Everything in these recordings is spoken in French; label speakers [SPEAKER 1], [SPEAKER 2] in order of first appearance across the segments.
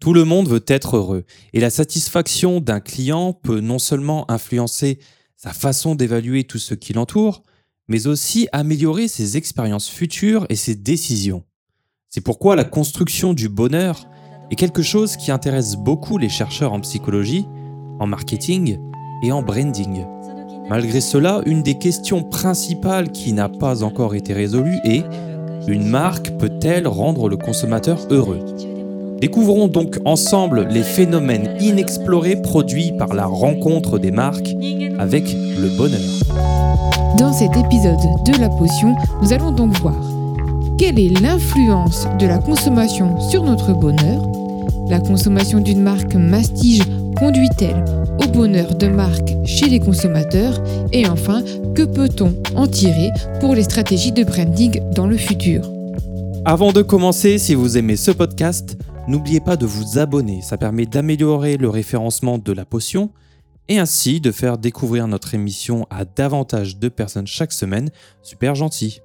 [SPEAKER 1] Tout le monde veut être heureux et la satisfaction d'un client peut non seulement influencer sa façon d'évaluer tout ce qui l'entoure, mais aussi améliorer ses expériences futures et ses décisions. C'est pourquoi la construction du bonheur est quelque chose qui intéresse beaucoup les chercheurs en psychologie, en marketing et en branding. Malgré cela, une des questions principales qui n'a pas encore été résolue est une marque peut-elle rendre le consommateur heureux? Découvrons donc ensemble les phénomènes inexplorés produits par la rencontre des marques avec le bonheur.
[SPEAKER 2] Dans cet épisode de La Potion, nous allons donc voir quelle est l'influence de la consommation sur notre bonheur, la consommation d'une marque mastige conduit-elle au bonheur de marque chez les consommateurs? Et enfin, que peut-on en tirer pour les stratégies de branding dans le futur?
[SPEAKER 1] Avant de commencer, si vous aimez ce podcast, n'oubliez pas de vous abonner, ça permet d'améliorer le référencement de la potion et ainsi de faire découvrir notre émission à davantage de personnes chaque semaine. Super gentil.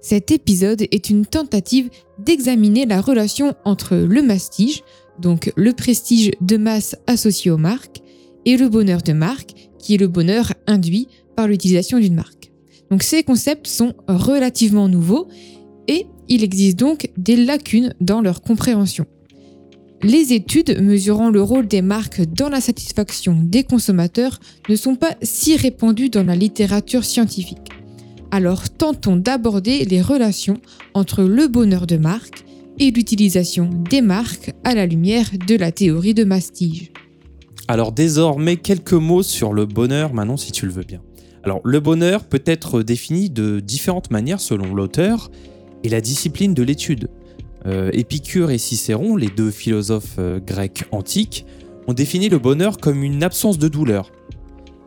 [SPEAKER 2] Cet épisode est une tentative d'examiner la relation entre le mastige, donc le prestige de masse associé aux marques, et le bonheur de marque, qui est le bonheur induit par l'utilisation d'une marque. Donc ces concepts sont relativement nouveaux et il existe donc des lacunes dans leur compréhension. Les études mesurant le rôle des marques dans la satisfaction des consommateurs ne sont pas si répandues dans la littérature scientifique. Alors tentons d'aborder les relations entre le bonheur de marque et l'utilisation des marques à la lumière de la théorie de Mastige.
[SPEAKER 1] Alors désormais, quelques mots sur le bonheur maintenant si tu le veux bien. Alors le bonheur peut être défini de différentes manières selon l'auteur et la discipline de l'étude. Euh, Épicure et Cicéron, les deux philosophes euh, grecs antiques, ont défini le bonheur comme une absence de douleur.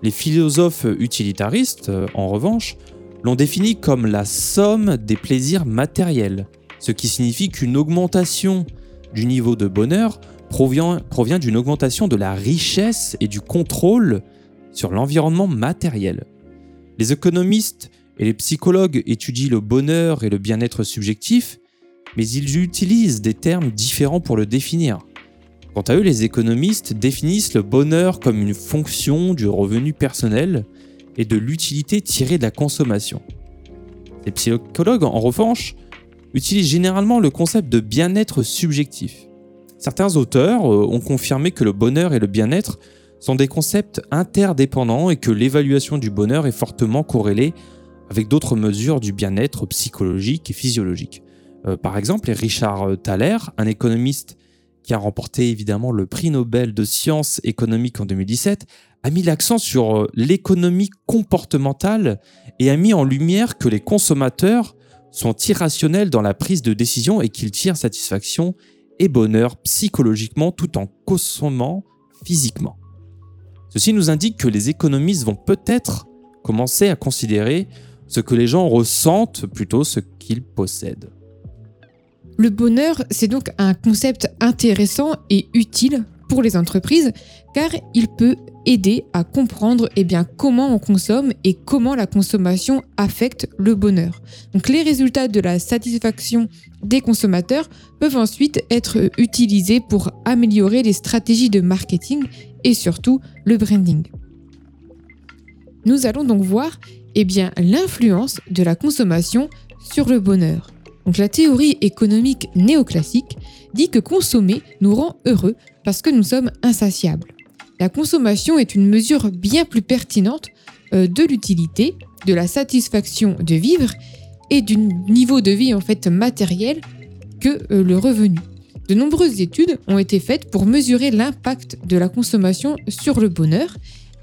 [SPEAKER 1] Les philosophes utilitaristes, euh, en revanche, l'ont défini comme la somme des plaisirs matériels, ce qui signifie qu'une augmentation du niveau de bonheur provient, provient d'une augmentation de la richesse et du contrôle sur l'environnement matériel. Les économistes et les psychologues étudient le bonheur et le bien-être subjectif, mais ils utilisent des termes différents pour le définir. Quant à eux, les économistes définissent le bonheur comme une fonction du revenu personnel et de l'utilité tirée de la consommation. Les psychologues, en revanche, utilisent généralement le concept de bien-être subjectif. Certains auteurs euh, ont confirmé que le bonheur et le bien-être sont des concepts interdépendants et que l'évaluation du bonheur est fortement corrélée avec d'autres mesures du bien-être psychologique et physiologique. Euh, par exemple, Richard Thaler, un économiste qui a remporté évidemment le prix Nobel de sciences économiques en 2017, a mis l'accent sur euh, l'économie comportementale et a mis en lumière que les consommateurs sont irrationnels dans la prise de décision et qu'ils tirent satisfaction et bonheur psychologiquement tout en consommant physiquement. Ceci nous indique que les économistes vont peut-être commencer à considérer ce que les gens ressentent plutôt ce qu'ils possèdent.
[SPEAKER 2] Le bonheur, c'est donc un concept intéressant et utile pour les entreprises car il peut aider à comprendre eh comment on consomme et comment la consommation affecte le bonheur. Donc les résultats de la satisfaction des consommateurs peuvent ensuite être utilisés pour améliorer les stratégies de marketing et surtout le branding. Nous allons donc voir eh bien, l'influence de la consommation sur le bonheur. La théorie économique néoclassique dit que consommer nous rend heureux parce que nous sommes insatiables. La consommation est une mesure bien plus pertinente euh, de l'utilité, de la satisfaction de vivre et du niveau de vie en fait matériel que euh, le revenu. De nombreuses études ont été faites pour mesurer l'impact de la consommation sur le bonheur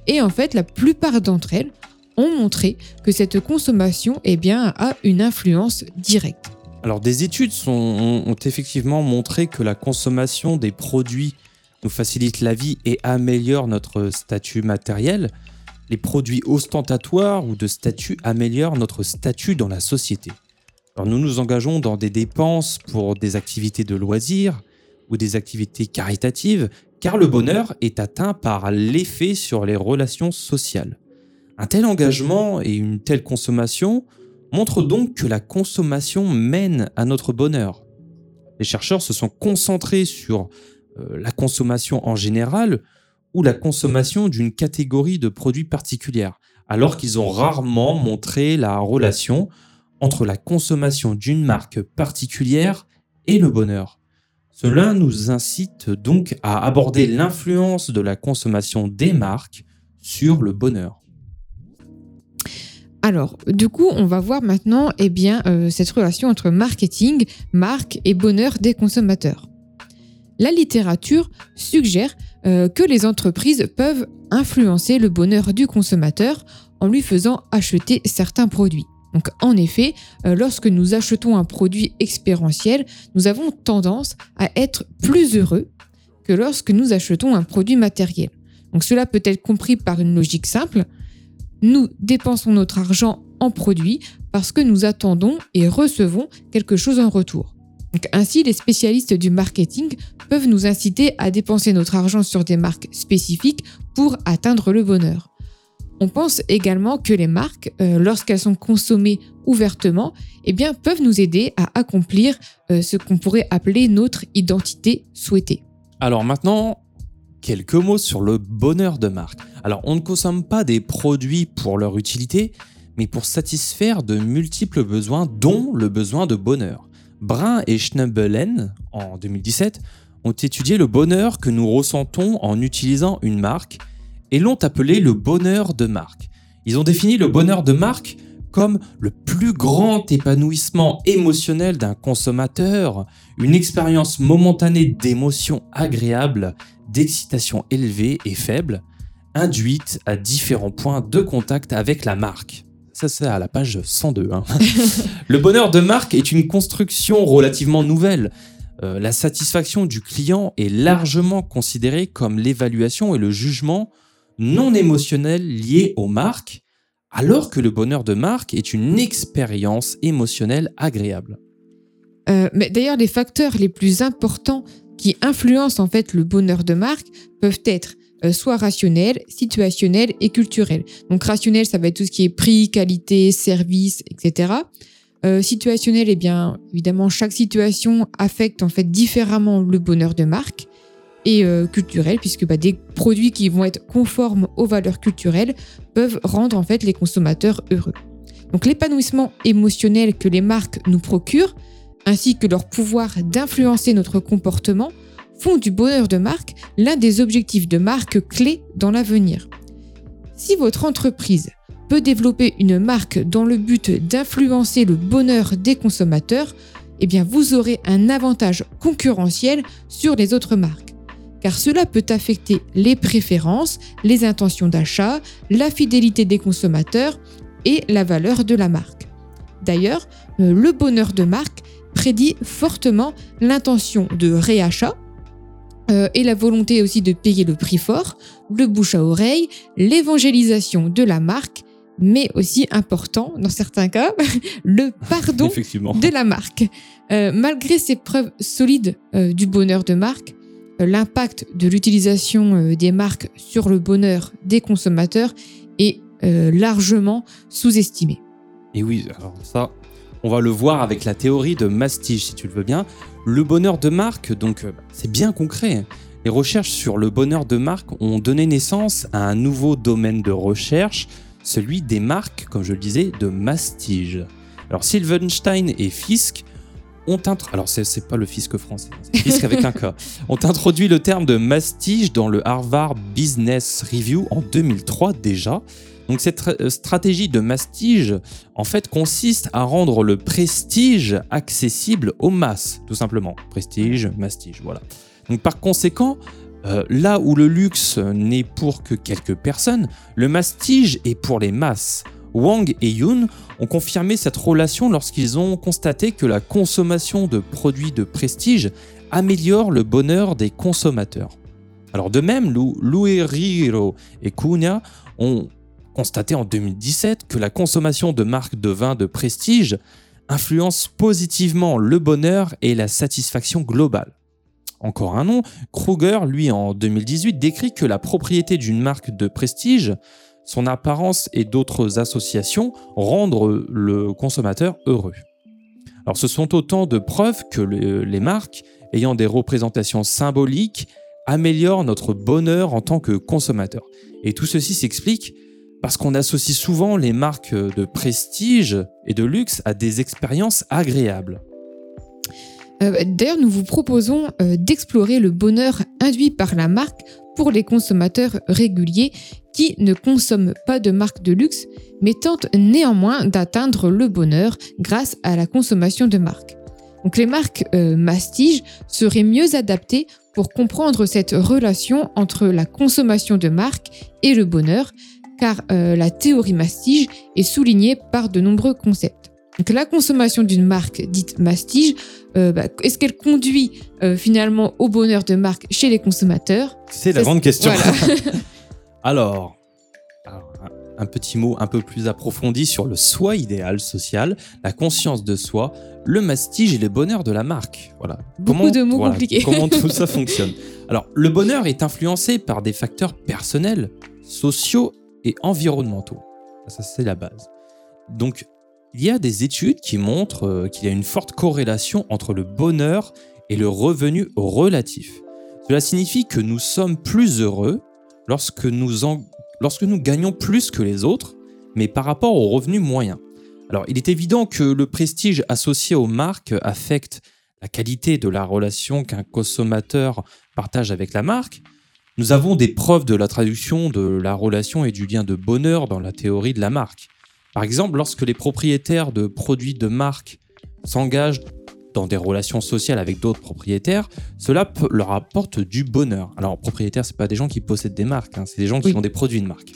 [SPEAKER 2] et en fait la plupart d'entre elles ont montré que cette consommation eh bien, a une influence directe.
[SPEAKER 1] Alors des études ont effectivement montré que la consommation des produits nous facilite la vie et améliore notre statut matériel. Les produits ostentatoires ou de statut améliorent notre statut dans la société. Nous nous engageons dans des dépenses pour des activités de loisirs ou des activités caritatives car le bonheur est atteint par l'effet sur les relations sociales. Un tel engagement et une telle consommation montrent donc que la consommation mène à notre bonheur. Les chercheurs se sont concentrés sur euh, la consommation en général ou la consommation d'une catégorie de produits particulière, alors qu'ils ont rarement montré la relation entre la consommation d'une marque particulière et le bonheur. Cela nous incite donc à aborder l'influence de la consommation des marques sur le bonheur.
[SPEAKER 2] Alors, du coup, on va voir maintenant eh bien, euh, cette relation entre marketing, marque et bonheur des consommateurs. La littérature suggère euh, que les entreprises peuvent influencer le bonheur du consommateur en lui faisant acheter certains produits. Donc en effet, euh, lorsque nous achetons un produit expérientiel, nous avons tendance à être plus heureux que lorsque nous achetons un produit matériel. Donc cela peut être compris par une logique simple. Nous dépensons notre argent en produits parce que nous attendons et recevons quelque chose en retour. ainsi, les spécialistes du marketing peuvent nous inciter à dépenser notre argent sur des marques spécifiques pour atteindre le bonheur. On pense également que les marques, euh, lorsqu'elles sont consommées ouvertement, eh peuvent nous aider à accomplir euh, ce qu'on pourrait appeler notre identité souhaitée.
[SPEAKER 1] Alors maintenant, quelques mots sur le bonheur de marque. Alors on ne consomme pas des produits pour leur utilité, mais pour satisfaire de multiples besoins, dont le besoin de bonheur. Brun et Schnabelen, en 2017, ont étudié le bonheur que nous ressentons en utilisant une marque et l'ont appelé le bonheur de marque. Ils ont défini le bonheur de marque comme le plus grand épanouissement émotionnel d'un consommateur, une expérience momentanée d'émotions agréables, d'excitation élevée et faible, induite à différents points de contact avec la marque. Ça, c'est à la page 102. Hein. le bonheur de marque est une construction relativement nouvelle. Euh, la satisfaction du client est largement considérée comme l'évaluation et le jugement non émotionnel lié aux marques, alors que le bonheur de marque est une expérience émotionnelle agréable.
[SPEAKER 2] Euh, mais d'ailleurs, les facteurs les plus importants qui influencent en fait le bonheur de marque peuvent être euh, soit rationnels, situationnels et culturels. Donc rationnel, ça va être tout ce qui est prix, qualité, service, etc. Euh, situationnel, eh bien évidemment, chaque situation affecte en fait différemment le bonheur de marque et euh, culturel, puisque bah, des produits qui vont être conformes aux valeurs culturelles peuvent rendre en fait les consommateurs heureux. Donc l'épanouissement émotionnel que les marques nous procurent, ainsi que leur pouvoir d'influencer notre comportement, font du bonheur de marque l'un des objectifs de marque clés dans l'avenir. Si votre entreprise peut développer une marque dans le but d'influencer le bonheur des consommateurs, eh bien vous aurez un avantage concurrentiel sur les autres marques car cela peut affecter les préférences, les intentions d'achat, la fidélité des consommateurs et la valeur de la marque. D'ailleurs, euh, le bonheur de marque prédit fortement l'intention de réachat euh, et la volonté aussi de payer le prix fort, le bouche à oreille, l'évangélisation de la marque, mais aussi important dans certains cas, le pardon de la marque. Euh, malgré ces preuves solides du bonheur de marque, l'impact de l'utilisation euh, des marques sur le bonheur des consommateurs est euh, largement sous-estimé.
[SPEAKER 1] Et oui, alors ça, on va le voir avec la théorie de Mastige, si tu le veux bien. Le bonheur de marque, donc, euh, c'est bien concret. Les recherches sur le bonheur de marque ont donné naissance à un nouveau domaine de recherche, celui des marques, comme je le disais, de Mastige. Alors Silvenstein et Fisk ont alors c'est le français, hein, avec un ont introduit le terme de mastige dans le Harvard Business Review en 2003 déjà. Donc cette euh, stratégie de mastige, en fait, consiste à rendre le prestige accessible aux masses, tout simplement. Prestige, mastige, voilà. Donc par conséquent, euh, là où le luxe n'est pour que quelques personnes, le mastige est pour les masses. Wang et Yoon ont confirmé cette relation lorsqu'ils ont constaté que la consommation de produits de prestige améliore le bonheur des consommateurs. Alors de même, Loueriro et Cunha ont constaté en 2017 que la consommation de marques de vin de prestige influence positivement le bonheur et la satisfaction globale. Encore un nom, Kruger, lui en 2018, décrit que la propriété d'une marque de prestige son apparence et d'autres associations rendent le consommateur heureux. Alors ce sont autant de preuves que les marques, ayant des représentations symboliques, améliorent notre bonheur en tant que consommateur. Et tout ceci s'explique parce qu'on associe souvent les marques de prestige et de luxe à des expériences agréables.
[SPEAKER 2] Euh, d'ailleurs, nous vous proposons euh, d'explorer le bonheur induit par la marque pour les consommateurs réguliers qui ne consomment pas de marques de luxe, mais tentent néanmoins d'atteindre le bonheur grâce à la consommation de marques. Donc les marques euh, mastige seraient mieux adaptées pour comprendre cette relation entre la consommation de marques et le bonheur, car la théorie mastige est soulignée par de nombreux concepts. Donc la consommation d'une marque dite mastige, euh, bah, est-ce qu'elle conduit euh, finalement au bonheur de marque chez les consommateurs?
[SPEAKER 1] C'est la grande question. alors, un petit mot un peu plus approfondi sur le soi idéal social, la conscience de soi, le mastige et le bonheur de la marque. Voilà.
[SPEAKER 2] Beaucoup de mots compliqués.
[SPEAKER 1] Comment tout ça fonctionne? Alors, le bonheur est influencé par des facteurs personnels, sociaux et environnementaux. Ça, c'est la base. Donc, il y a des études qui montrent euh, qu'il y a une forte corrélation entre le bonheur et le revenu relatif. Cela signifie que nous sommes plus heureux lorsque nous, lorsque nous gagnons plus que les autres, mais par rapport aux revenus moyens. Alors, il est évident que le prestige associé aux marques affecte la qualité de la relation qu'un consommateur partage avec la marque. Nous avons des preuves de la traduction de la relation et du lien de bonheur dans la théorie de la marque. Par exemple, lorsque les propriétaires de produits de marque s'engagent dans des relations sociales avec d'autres propriétaires, cela leur apporte du bonheur. Alors, propriétaires, ce pas des gens qui possèdent des marques, hein, c'est des gens qui ont des produits de marque.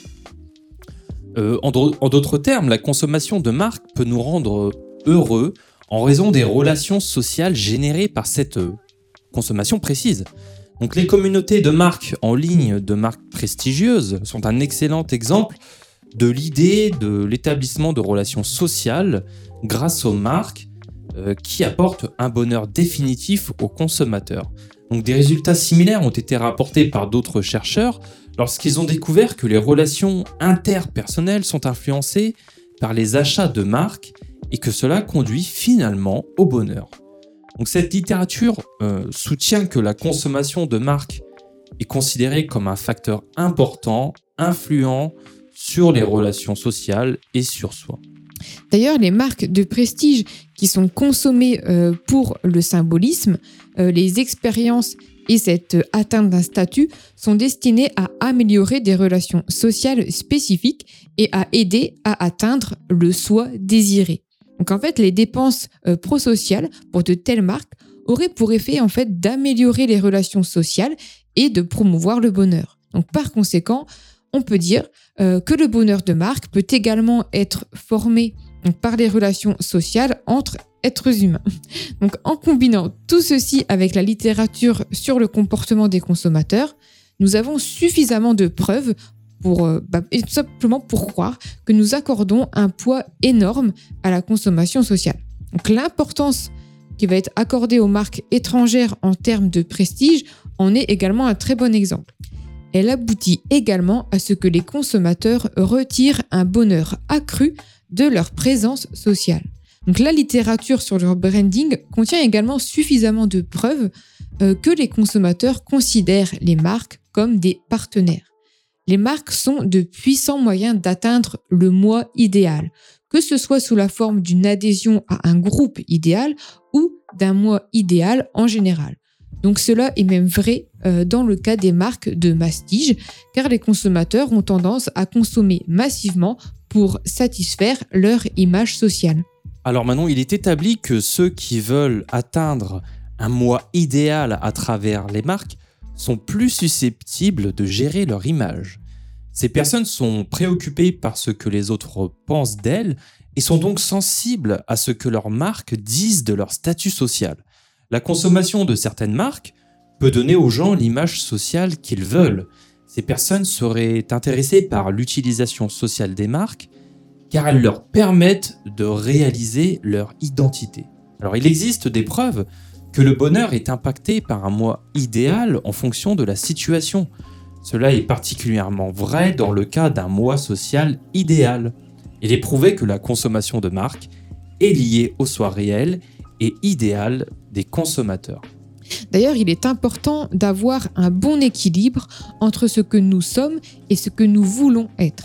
[SPEAKER 1] Euh, en d'autres termes, la consommation de marque peut nous rendre heureux en raison des relations sociales générées par cette euh, consommation précise. Donc les communautés de marques en ligne, de marques prestigieuses, sont un excellent exemple de l'idée de l'établissement de relations sociales grâce aux marques euh, qui apportent un bonheur définitif aux consommateurs. Donc des résultats similaires ont été rapportés par d'autres chercheurs lorsqu'ils ont découvert que les relations interpersonnelles sont influencées par les achats de marques et que cela conduit finalement au bonheur. Donc cette littérature euh, soutient que la consommation de marques est considérée comme un facteur important, influent sur les relations sociales et sur soi.
[SPEAKER 2] D'ailleurs, les marques de prestige qui sont consommées euh, pour le symbolisme, euh, les expériences et cette atteinte d'un statut sont destinées à améliorer des relations sociales spécifiques et à aider à atteindre le soi désiré. Donc en fait, les dépenses euh, prosociales pour de telles marques auraient pour effet en fait d'améliorer les relations sociales et de promouvoir le bonheur. Donc par conséquent, on peut dire euh, que le bonheur de marque peut également être formé par les relations sociales entre êtres humains. Donc en combinant tout ceci avec la littérature sur le comportement des consommateurs, nous avons suffisamment de preuves pour, euh, bah, tout simplement pour croire que nous accordons un poids énorme à la consommation sociale. Donc l'importance qui va être accordée aux marques étrangères en termes de prestige en est également un très bon exemple elle aboutit également à ce que les consommateurs retirent un bonheur accru de leur présence sociale. Donc la littérature sur leur branding contient également suffisamment de preuves euh, que les consommateurs considèrent les marques comme des partenaires. Les marques sont de puissants moyens d'atteindre le moi idéal, que ce soit sous la forme d'une adhésion à un groupe idéal ou d'un moi idéal en général. Donc cela est même vrai euh, dans le cas des marques de mastige, car les consommateurs ont tendance à consommer massivement pour satisfaire leur image sociale.
[SPEAKER 1] Alors maintenant, il est établi que ceux qui veulent atteindre un moi idéal à travers les marques sont plus susceptibles de gérer leur image. Ces personnes sont préoccupées par ce que les autres pensent d'elles et sont donc sensibles à ce que leurs marques disent de leur statut social. La consommation de certaines marques peut donner aux gens l'image sociale qu'ils veulent. Ces personnes seraient intéressées par l'utilisation sociale des marques car elles leur permettent de réaliser leur identité. Alors il existe des preuves que le bonheur est impacté par un moi idéal en fonction de la situation. Cela est particulièrement vrai dans le cas d'un moi social idéal. Il est prouvé que la consommation de marques est liée au soi réel et idéal des consommateurs.
[SPEAKER 2] D'ailleurs, il est important d'avoir un bon équilibre entre ce que nous sommes et ce que nous voulons être.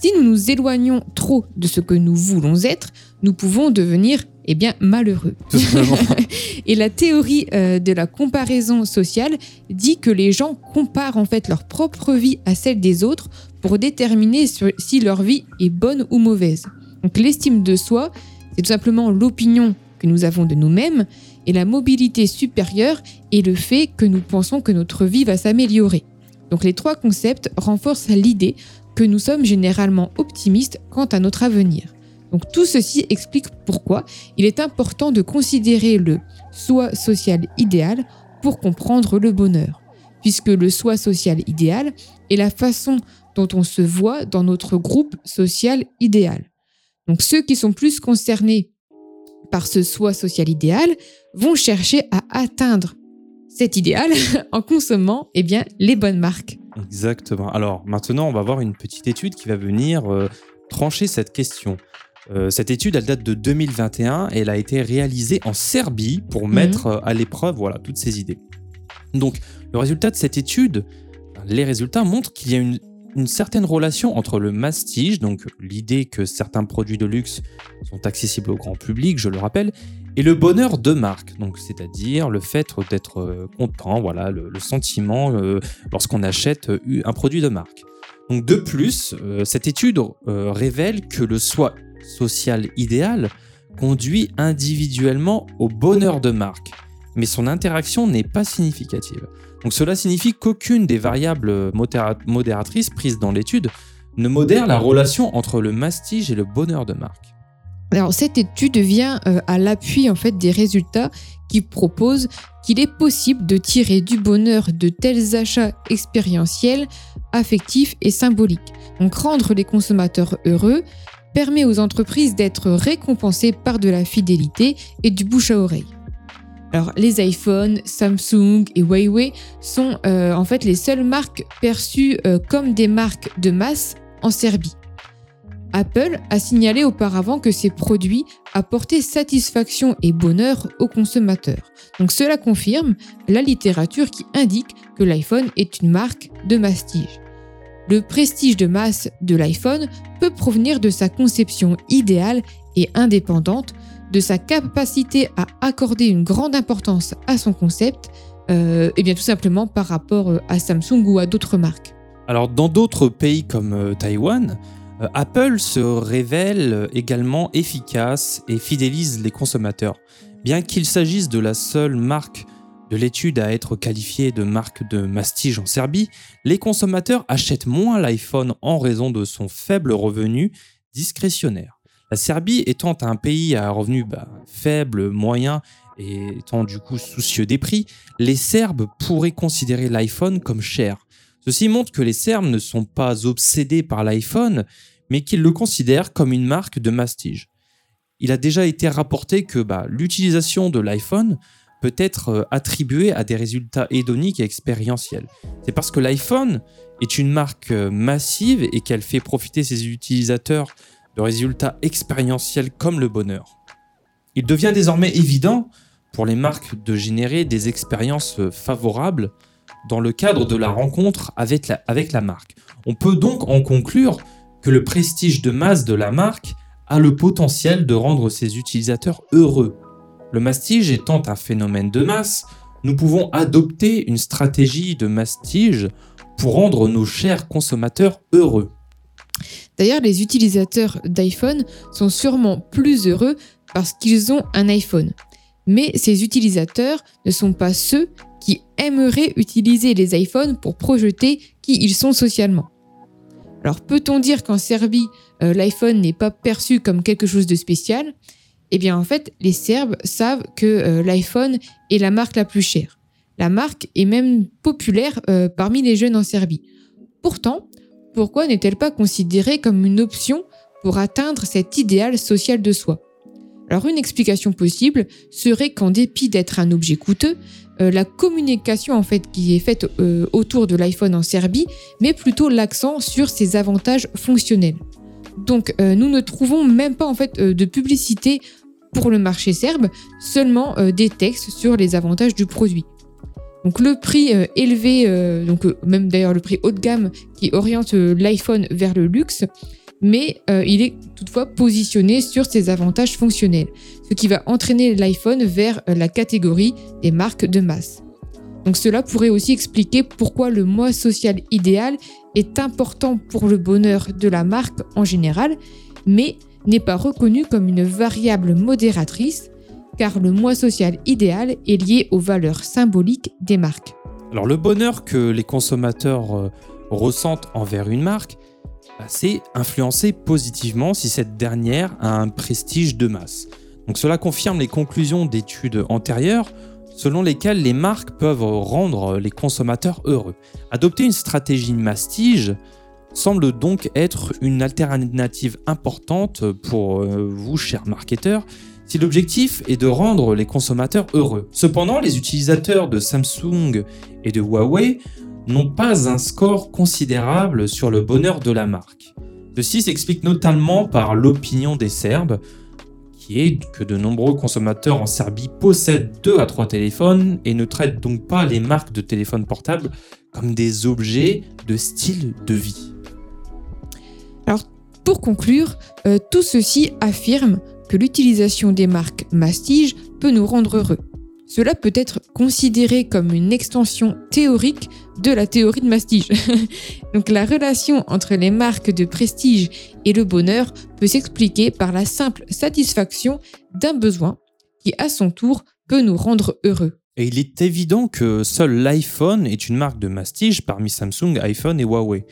[SPEAKER 2] Si nous nous éloignons trop de ce que nous voulons être, nous pouvons devenir eh bien, malheureux. et la théorie euh, de la comparaison sociale dit que les gens comparent en fait leur propre vie à celle des autres pour déterminer si leur vie est bonne ou mauvaise. Donc l'estime de soi, c'est tout simplement l'opinion que nous avons de nous-mêmes et la mobilité supérieure est le fait que nous pensons que notre vie va s'améliorer. Donc les trois concepts renforcent l'idée que nous sommes généralement optimistes quant à notre avenir. Donc tout ceci explique pourquoi il est important de considérer le soi social idéal pour comprendre le bonheur, puisque le soi social idéal est la façon dont on se voit dans notre groupe social idéal. Donc ceux qui sont plus concernés par ce soi social idéal vont chercher à atteindre cet idéal en consommant eh bien, les bonnes marques.
[SPEAKER 1] Exactement. Alors maintenant, on va voir une petite étude qui va venir euh, trancher cette question. Euh, cette étude, elle date de 2021 et elle a été réalisée en Serbie pour mhm. mettre euh, à l'épreuve voilà, toutes ces idées. Donc, le résultat de cette étude, les résultats montrent qu'il y a une une certaine relation entre le mastige, donc l'idée que certains produits de luxe sont accessibles au grand public, je le rappelle, et le bonheur de marque, donc c'est-à-dire le fait d'être euh, content, voilà, le, sentiment euh, lorsqu'on achète un produit de marque. Donc de plus, cette étude révèle que le soi social idéal conduit individuellement au bonheur de marque, mais son interaction n'est pas significative. Donc cela signifie qu'aucune des variables modératrices prises dans l'étude ne modère la relation entre le mastige et le bonheur de marque.
[SPEAKER 2] Alors cette étude vient euh, à l'appui en fait des résultats qui proposent qu'il est possible de tirer du bonheur de tels achats expérientiels, affectifs et symboliques. Donc rendre les consommateurs heureux permet aux entreprises d'être récompensées par de la fidélité et du bouche à oreille. Alors, les iPhones, Samsung et Huawei sont euh, en fait les seules marques perçues euh, comme des marques de masse en Serbie. Apple a signalé auparavant que ses produits apportaient satisfaction et bonheur aux consommateurs. Donc cela confirme la littérature qui indique que l'iPhone est une marque de mastige. Le prestige de masse de l'iPhone peut provenir de sa conception idéale et indépendante de sa capacité à accorder une grande importance à son concept, et euh, eh bien tout simplement par rapport euh, à Samsung ou à d'autres marques.
[SPEAKER 1] Alors dans d'autres pays comme euh, Taïwan, Apple se révèle également efficace et fidélise les consommateurs. Bien qu'il s'agisse de la seule marque de l'étude à être qualifiée de marque de mastige en Serbie, les consommateurs achètent moins l'iPhone en raison de son faible revenu discrétionnaire. La Serbie étant un pays à revenus bah, faibles, moyens et étant du coup soucieux des prix, les Serbes pourraient considérer l'iPhone comme cher. Ceci montre que les Serbes ne sont pas obsédés par l'iPhone, mais qu'ils le considèrent comme une marque de mastige. Il a déjà été rapporté que bah, l'utilisation de l'iPhone peut être euh, attribuée à des résultats hédoniques et expérientiels. C'est parce que l'iPhone est une marque euh, massive et qu'elle fait profiter ses utilisateurs de résultats expérientiels comme le bonheur. Il devient désormais évident pour les marques de générer des expériences favorables dans le cadre de la rencontre avec la, avec la marque. On peut donc en conclure que le prestige de masse de la marque a le potentiel de rendre ses utilisateurs heureux. Le mastige étant un phénomène de masse, nous pouvons adopter une stratégie de mastige pour rendre nos chers consommateurs heureux.
[SPEAKER 2] D'ailleurs, les utilisateurs d'iPhone sont sûrement plus heureux parce qu'ils ont un iPhone. Mais ces utilisateurs ne sont pas ceux qui aimeraient utiliser les iPhones pour projeter qui ils sont socialement. Alors peut-on dire qu'en Serbie, euh, l'iPhone n'est pas perçu comme quelque chose de spécial? Eh bien en fait, les Serbes savent que euh, l'iPhone est la marque la plus chère. La marque est même populaire euh, parmi les jeunes en Serbie. Pourtant, pourquoi n'est-elle pas considérée comme une option pour atteindre cet idéal social de soi? Alors une explication possible serait qu'en dépit d'être un objet coûteux, euh, la communication qui est faite autour de l'iPhone en Serbie met plutôt l'accent sur ses avantages fonctionnels. Donc euh, nous ne trouvons même pas en fait de publicité pour le marché serbe seulement euh, des textes sur les avantages du produit. Donc le prix euh, élevé, euh, euh, même d'ailleurs le prix haut de gamme qui oriente euh, l'iPhone vers le luxe, mais euh, il est toutefois positionné sur ses avantages fonctionnels, ce qui va entraîner l'iPhone vers euh, la catégorie des marques de masse. Donc cela pourrait aussi expliquer pourquoi le mois social idéal est important pour le bonheur de la marque en général, mais n'est pas reconnu comme une variable modératrice, car le mois social idéal est lié aux valeurs symboliques des marques.
[SPEAKER 1] Alors le bonheur que les consommateurs euh, ressentent envers une marque, bah, c'est influencé positivement si cette dernière a un prestige de masse. Cela confirme les conclusions d'études antérieures selon lesquelles les marques peuvent rendre les consommateurs heureux. Adopter une stratégie mastige semble donc être une alternative importante pour euh, vous, chers marketeurs, si l'objectif est de rendre les consommateurs heureux. Cependant, les utilisateurs de Samsung et de Huawei n'ont pas un score considérable sur le bonheur de la marque. Ceci s'explique notamment par l'opinion des Serbes, qui est que de nombreux consommateurs en Serbie possèdent 2 à 3 téléphones et ne traitent donc pas les marques de téléphones portables comme des objets de style de vie.
[SPEAKER 2] Pour conclure, euh, tout ceci affirme que l'utilisation des marques mastige peut nous rendre heureux. Cela peut être considéré comme une extension théorique de la théorie de mastige. Donc la relation entre les marques de prestige et le bonheur peut s'expliquer par la simple satisfaction d'un besoin qui à son tour peut nous rendre heureux.
[SPEAKER 1] Et il est évident que seul l'iPhone est une marque de mastige parmi Samsung, iPhone et Huawei.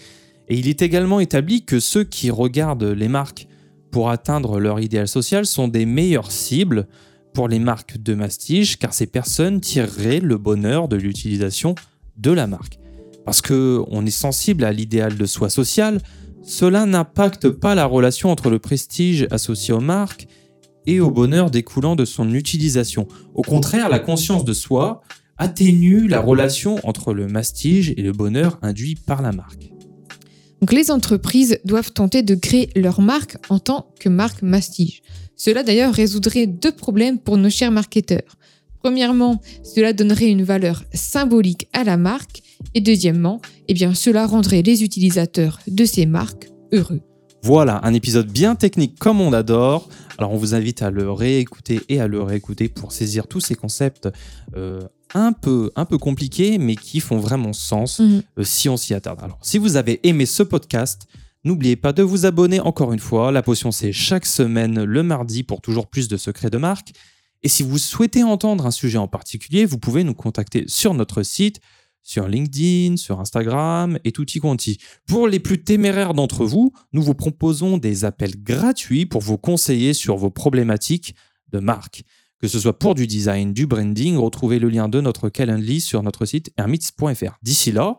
[SPEAKER 1] Et il est également établi que ceux qui regardent les marques pour atteindre leur idéal social sont des meilleures cibles pour les marques de mastige car ces personnes tireraient le bonheur de l'utilisation de la marque. Parce que on est sensible à l'idéal de soi social, cela n'impacte pas la relation entre le prestige associé aux marques et au bonheur découlant de son utilisation. Au contraire, la conscience de soi atténue la relation entre le mastige et le bonheur induit par la marque.
[SPEAKER 2] Donc les entreprises doivent tenter de créer leur marque en tant que marque mastige. Cela d'ailleurs résoudrait deux problèmes pour nos chers marketeurs. Premièrement, cela donnerait une valeur symbolique à la marque et deuxièmement, eh bien cela rendrait les utilisateurs de ces marques heureux.
[SPEAKER 1] Voilà, un épisode bien technique comme on adore. Alors on vous invite à le réécouter et à le réécouter pour saisir tous ces concepts euh, un, peu, un peu compliqués mais qui font vraiment sens
[SPEAKER 2] Mhm.
[SPEAKER 1] euh, si on s'y attarde. Alors si vous avez aimé ce podcast, n'oubliez pas de vous abonner encore une fois. La potion c'est chaque semaine le mardi pour toujours plus de secrets de marque. Et si vous souhaitez entendre un sujet en particulier, vous pouvez nous contacter sur notre site, sur LinkedIn, sur Instagram et tutti quanti. Pour les plus téméraires d'entre vous, nous vous proposons des appels gratuits pour vous conseiller sur vos problématiques de marque. Que ce soit pour du design, du branding, retrouvez le lien de notre Calendly sur notre site hermits.fr. D'ici là,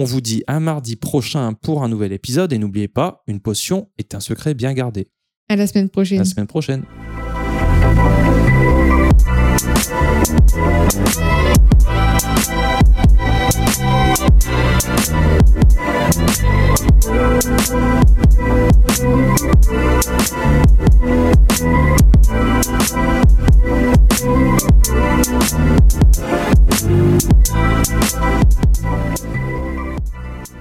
[SPEAKER 1] on vous dit à mardi prochain pour un nouvel épisode et n'oubliez pas, une potion est un secret bien gardé.
[SPEAKER 2] À la semaine prochaine.
[SPEAKER 1] La semaine prochaine.